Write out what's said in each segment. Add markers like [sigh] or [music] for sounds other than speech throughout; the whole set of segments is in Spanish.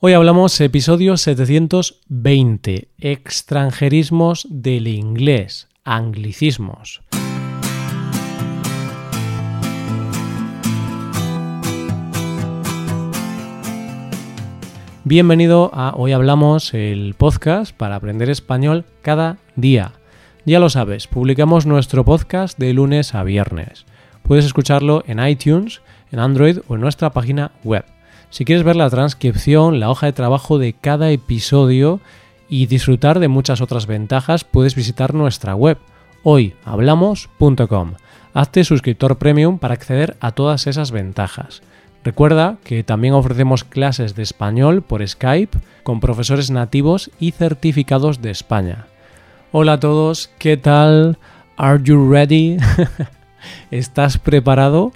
Hoy hablamos episodio 720, extranjerismos del inglés, anglicismos. Bienvenido a Hoy Hablamos, el podcast para aprender español cada día. Ya lo sabes, publicamos nuestro podcast de lunes a viernes. Puedes escucharlo en iTunes, en Android o en nuestra página web. Si quieres ver la transcripción, la hoja de trabajo de cada episodio y disfrutar de muchas otras ventajas, puedes visitar nuestra web hoyhablamos.com. Hazte suscriptor premium para acceder a todas esas ventajas. Recuerda que también ofrecemos clases de español por Skype con profesores nativos y certificados de España. Hola a todos, ¿qué tal? ¿Are you ready? [laughs] ¿Estás preparado?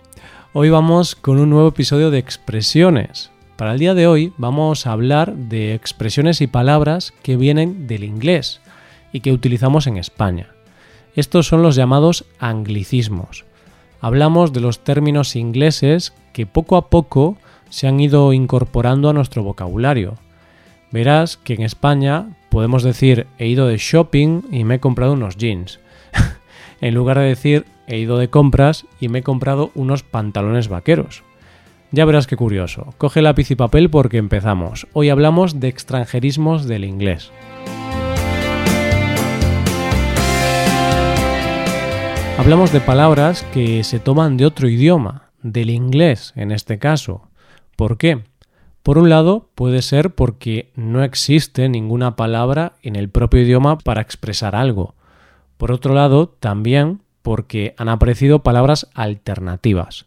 Hoy vamos con un nuevo episodio de expresiones. Para el día de hoy vamos a hablar de expresiones y palabras que vienen del inglés y que utilizamos en España. Estos son los llamados anglicismos. Hablamos de los términos ingleses que poco a poco se han ido incorporando a nuestro vocabulario. Verás que en España podemos decir he ido de shopping y me he comprado unos jeans. [laughs] en lugar de decir he ido de compras y me he comprado unos pantalones vaqueros. Ya verás qué curioso. Coge lápiz y papel porque empezamos. Hoy hablamos de extranjerismos del inglés. Hablamos de palabras que se toman de otro idioma, del inglés en este caso. ¿Por qué? Por un lado, puede ser porque no existe ninguna palabra en el propio idioma para expresar algo. Por otro lado, también porque han aparecido palabras alternativas.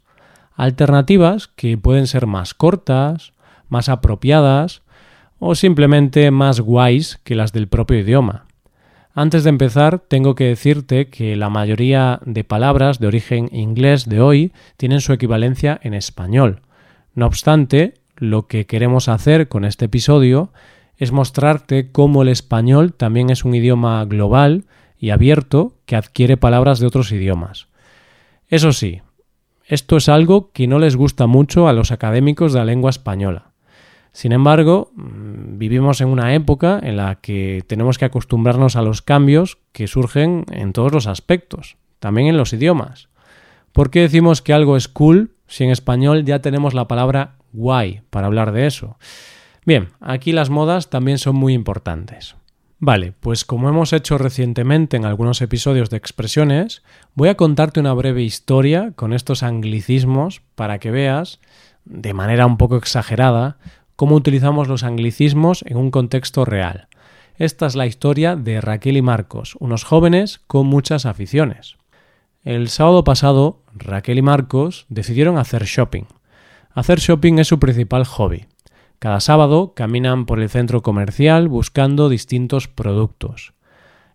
Alternativas que pueden ser más cortas, más apropiadas o simplemente más guays que las del propio idioma. Antes de empezar, tengo que decirte que la mayoría de palabras de origen inglés de hoy tienen su equivalencia en español. No obstante, lo que queremos hacer con este episodio es mostrarte cómo el español también es un idioma global y abierto que adquiere palabras de otros idiomas. Eso sí, esto es algo que no les gusta mucho a los académicos de la lengua española. Sin embargo, mm, vivimos en una época en la que tenemos que acostumbrarnos a los cambios que surgen en todos los aspectos, también en los idiomas. ¿Por qué decimos que algo es cool si en español ya tenemos la palabra guay para hablar de eso? Bien, aquí las modas también son muy importantes. Vale, pues como hemos hecho recientemente en algunos episodios de expresiones, voy a contarte una breve historia con estos anglicismos para que veas, de manera un poco exagerada, cómo utilizamos los anglicismos en un contexto real. Esta es la historia de Raquel y Marcos, unos jóvenes con muchas aficiones. El sábado pasado, Raquel y Marcos decidieron hacer shopping. Hacer shopping es su principal hobby. Cada sábado caminan por el centro comercial buscando distintos productos.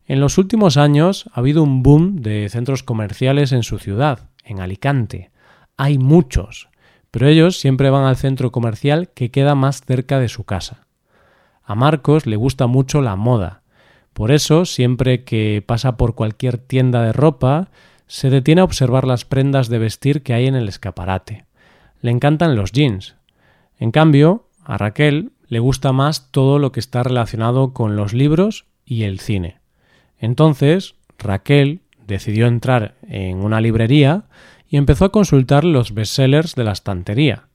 En los últimos años ha habido un boom de centros comerciales en su ciudad, en Alicante. Hay muchos, pero ellos siempre van al centro comercial que queda más cerca de su casa. A Marcos le gusta mucho la moda, por eso siempre que pasa por cualquier tienda de ropa, se detiene a observar las prendas de vestir que hay en el escaparate. Le encantan los jeans. En cambio, a Raquel le gusta más todo lo que está relacionado con los libros y el cine. Entonces, Raquel decidió entrar en una librería y empezó a consultar los bestsellers de la estantería.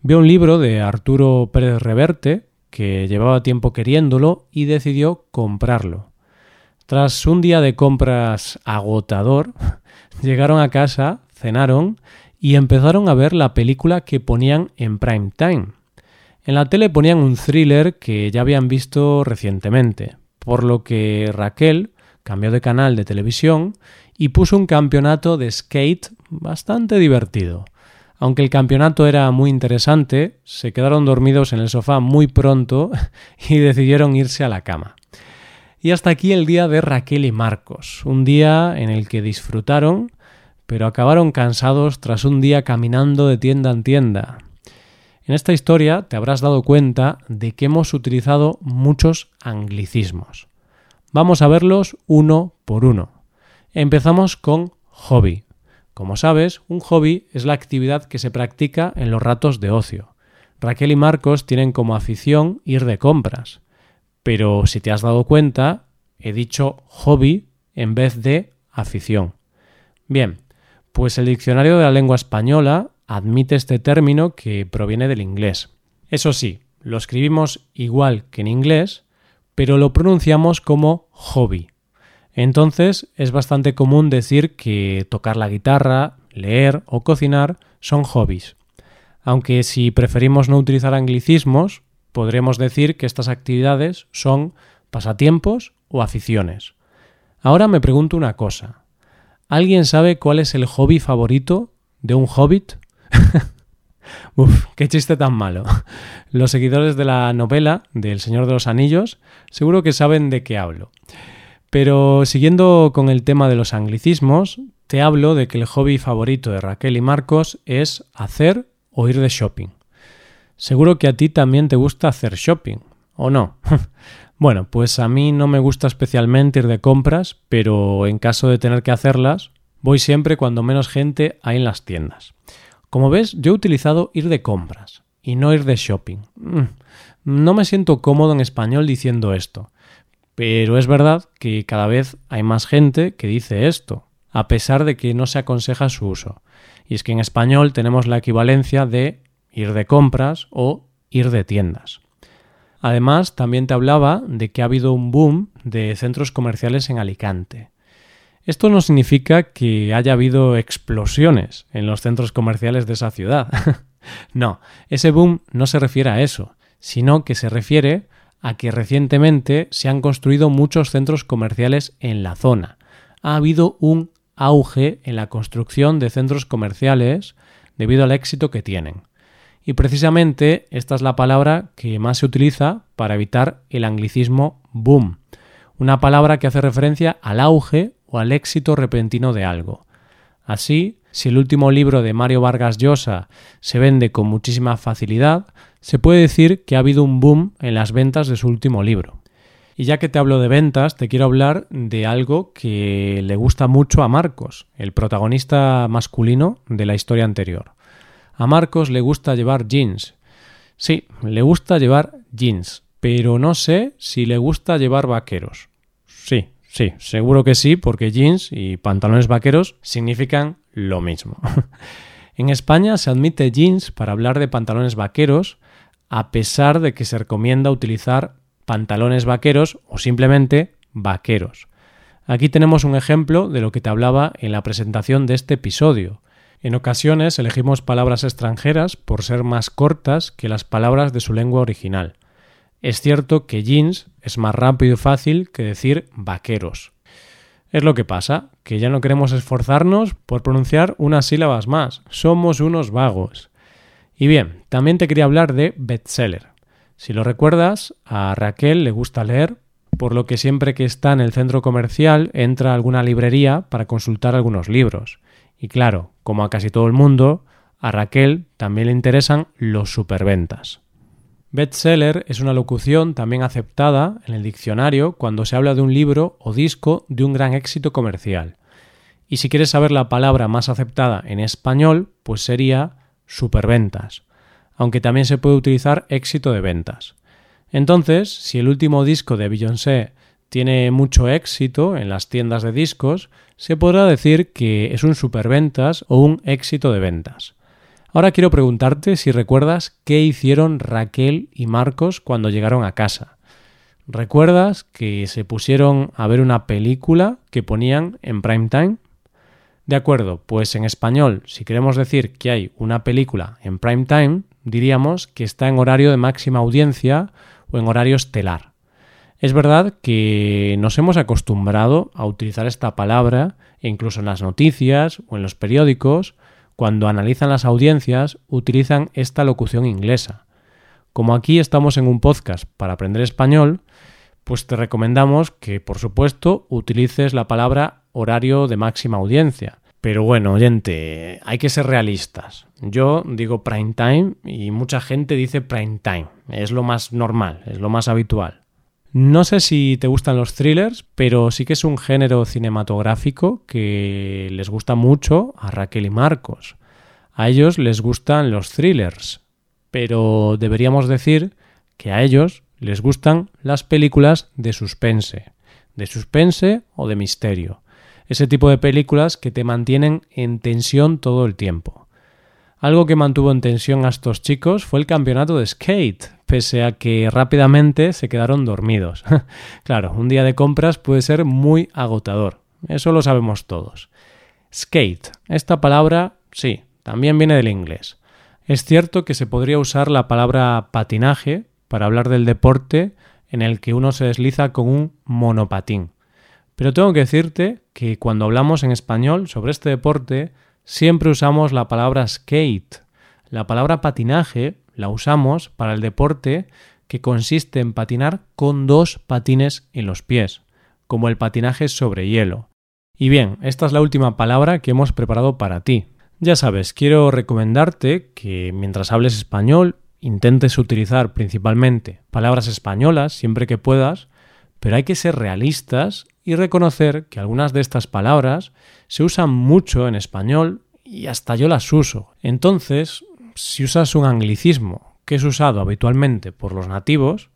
Vio un libro de Arturo Pérez Reverte, que llevaba tiempo queriéndolo, y decidió comprarlo. Tras un día de compras agotador, [laughs] llegaron a casa, cenaron y empezaron a ver la película que ponían en prime time. En la tele ponían un thriller que ya habían visto recientemente, por lo que Raquel cambió de canal de televisión y puso un campeonato de skate bastante divertido. Aunque el campeonato era muy interesante, se quedaron dormidos en el sofá muy pronto [laughs] y decidieron irse a la cama. Y hasta aquí el día de Raquel y Marcos, un día en el que disfrutaron, pero acabaron cansados tras un día caminando de tienda en tienda, en esta historia te habrás dado cuenta de que hemos utilizado muchos anglicismos. Vamos a verlos uno por uno. Empezamos con hobby. Como sabes, un hobby es la actividad que se practica en los ratos de ocio. Raquel y Marcos tienen como afición ir de compras. Pero si te has dado cuenta, he dicho hobby en vez de afición. Bien, pues el diccionario de la lengua española admite este término que proviene del inglés. Eso sí, lo escribimos igual que en inglés, pero lo pronunciamos como hobby. Entonces es bastante común decir que tocar la guitarra, leer o cocinar son hobbies. Aunque si preferimos no utilizar anglicismos, podremos decir que estas actividades son pasatiempos o aficiones. Ahora me pregunto una cosa. ¿Alguien sabe cuál es el hobby favorito de un hobbit? [laughs] Uf, qué chiste tan malo. Los seguidores de la novela del Señor de los Anillos seguro que saben de qué hablo. Pero siguiendo con el tema de los anglicismos, te hablo de que el hobby favorito de Raquel y Marcos es hacer o ir de shopping. Seguro que a ti también te gusta hacer shopping, ¿o no? [laughs] bueno, pues a mí no me gusta especialmente ir de compras, pero en caso de tener que hacerlas, voy siempre cuando menos gente hay en las tiendas. Como ves, yo he utilizado ir de compras y no ir de shopping. Mm, no me siento cómodo en español diciendo esto, pero es verdad que cada vez hay más gente que dice esto, a pesar de que no se aconseja su uso. Y es que en español tenemos la equivalencia de ir de compras o ir de tiendas. Además, también te hablaba de que ha habido un boom de centros comerciales en Alicante. Esto no significa que haya habido explosiones en los centros comerciales de esa ciudad. [laughs] no, ese boom no se refiere a eso, sino que se refiere a que recientemente se han construido muchos centros comerciales en la zona. Ha habido un auge en la construcción de centros comerciales debido al éxito que tienen. Y precisamente esta es la palabra que más se utiliza para evitar el anglicismo boom, una palabra que hace referencia al auge o al éxito repentino de algo. Así, si el último libro de Mario Vargas Llosa se vende con muchísima facilidad, se puede decir que ha habido un boom en las ventas de su último libro. Y ya que te hablo de ventas, te quiero hablar de algo que le gusta mucho a Marcos, el protagonista masculino de la historia anterior. A Marcos le gusta llevar jeans. Sí, le gusta llevar jeans, pero no sé si le gusta llevar vaqueros. Sí, Sí, seguro que sí, porque jeans y pantalones vaqueros significan lo mismo. [laughs] en España se admite jeans para hablar de pantalones vaqueros, a pesar de que se recomienda utilizar pantalones vaqueros o simplemente vaqueros. Aquí tenemos un ejemplo de lo que te hablaba en la presentación de este episodio. En ocasiones elegimos palabras extranjeras por ser más cortas que las palabras de su lengua original. Es cierto que jeans es más rápido y fácil que decir vaqueros. Es lo que pasa, que ya no queremos esforzarnos por pronunciar unas sílabas más. Somos unos vagos. Y bien, también te quería hablar de bestseller. Si lo recuerdas, a Raquel le gusta leer, por lo que siempre que está en el centro comercial entra a alguna librería para consultar algunos libros. Y claro, como a casi todo el mundo, a Raquel también le interesan los superventas. Bestseller es una locución también aceptada en el diccionario cuando se habla de un libro o disco de un gran éxito comercial. Y si quieres saber la palabra más aceptada en español, pues sería superventas, aunque también se puede utilizar éxito de ventas. Entonces, si el último disco de Beyoncé tiene mucho éxito en las tiendas de discos, se podrá decir que es un superventas o un éxito de ventas. Ahora quiero preguntarte si recuerdas qué hicieron Raquel y Marcos cuando llegaron a casa. ¿Recuerdas que se pusieron a ver una película que ponían en prime time? De acuerdo, pues en español, si queremos decir que hay una película en prime time, diríamos que está en horario de máxima audiencia o en horario estelar. Es verdad que nos hemos acostumbrado a utilizar esta palabra incluso en las noticias o en los periódicos cuando analizan las audiencias, utilizan esta locución inglesa. Como aquí estamos en un podcast para aprender español, pues te recomendamos que, por supuesto, utilices la palabra horario de máxima audiencia. Pero bueno, oyente, hay que ser realistas. Yo digo prime time y mucha gente dice prime time. Es lo más normal, es lo más habitual. No sé si te gustan los thrillers, pero sí que es un género cinematográfico que les gusta mucho a Raquel y Marcos. A ellos les gustan los thrillers. pero deberíamos decir que a ellos les gustan las películas de suspense, de suspense o de misterio. Ese tipo de películas que te mantienen en tensión todo el tiempo. Algo que mantuvo en tensión a estos chicos fue el campeonato de skate, pese a que rápidamente se quedaron dormidos. [laughs] claro, un día de compras puede ser muy agotador, eso lo sabemos todos. Skate, esta palabra, sí, también viene del inglés. Es cierto que se podría usar la palabra patinaje para hablar del deporte en el que uno se desliza con un monopatín. Pero tengo que decirte que cuando hablamos en español sobre este deporte, siempre usamos la palabra skate. La palabra patinaje la usamos para el deporte que consiste en patinar con dos patines en los pies, como el patinaje sobre hielo. Y bien, esta es la última palabra que hemos preparado para ti. Ya sabes, quiero recomendarte que mientras hables español intentes utilizar principalmente palabras españolas siempre que puedas, pero hay que ser realistas y reconocer que algunas de estas palabras se usan mucho en español y hasta yo las uso. Entonces, si usas un anglicismo que es usado habitualmente por los nativos,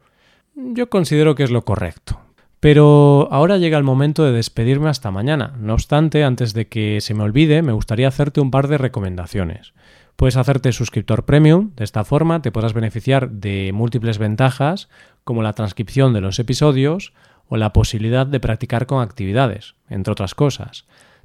yo considero que es lo correcto. Pero ahora llega el momento de despedirme hasta mañana. No obstante, antes de que se me olvide, me gustaría hacerte un par de recomendaciones. Puedes hacerte suscriptor premium, de esta forma te podrás beneficiar de múltiples ventajas como la transcripción de los episodios o la posibilidad de practicar con actividades, entre otras cosas.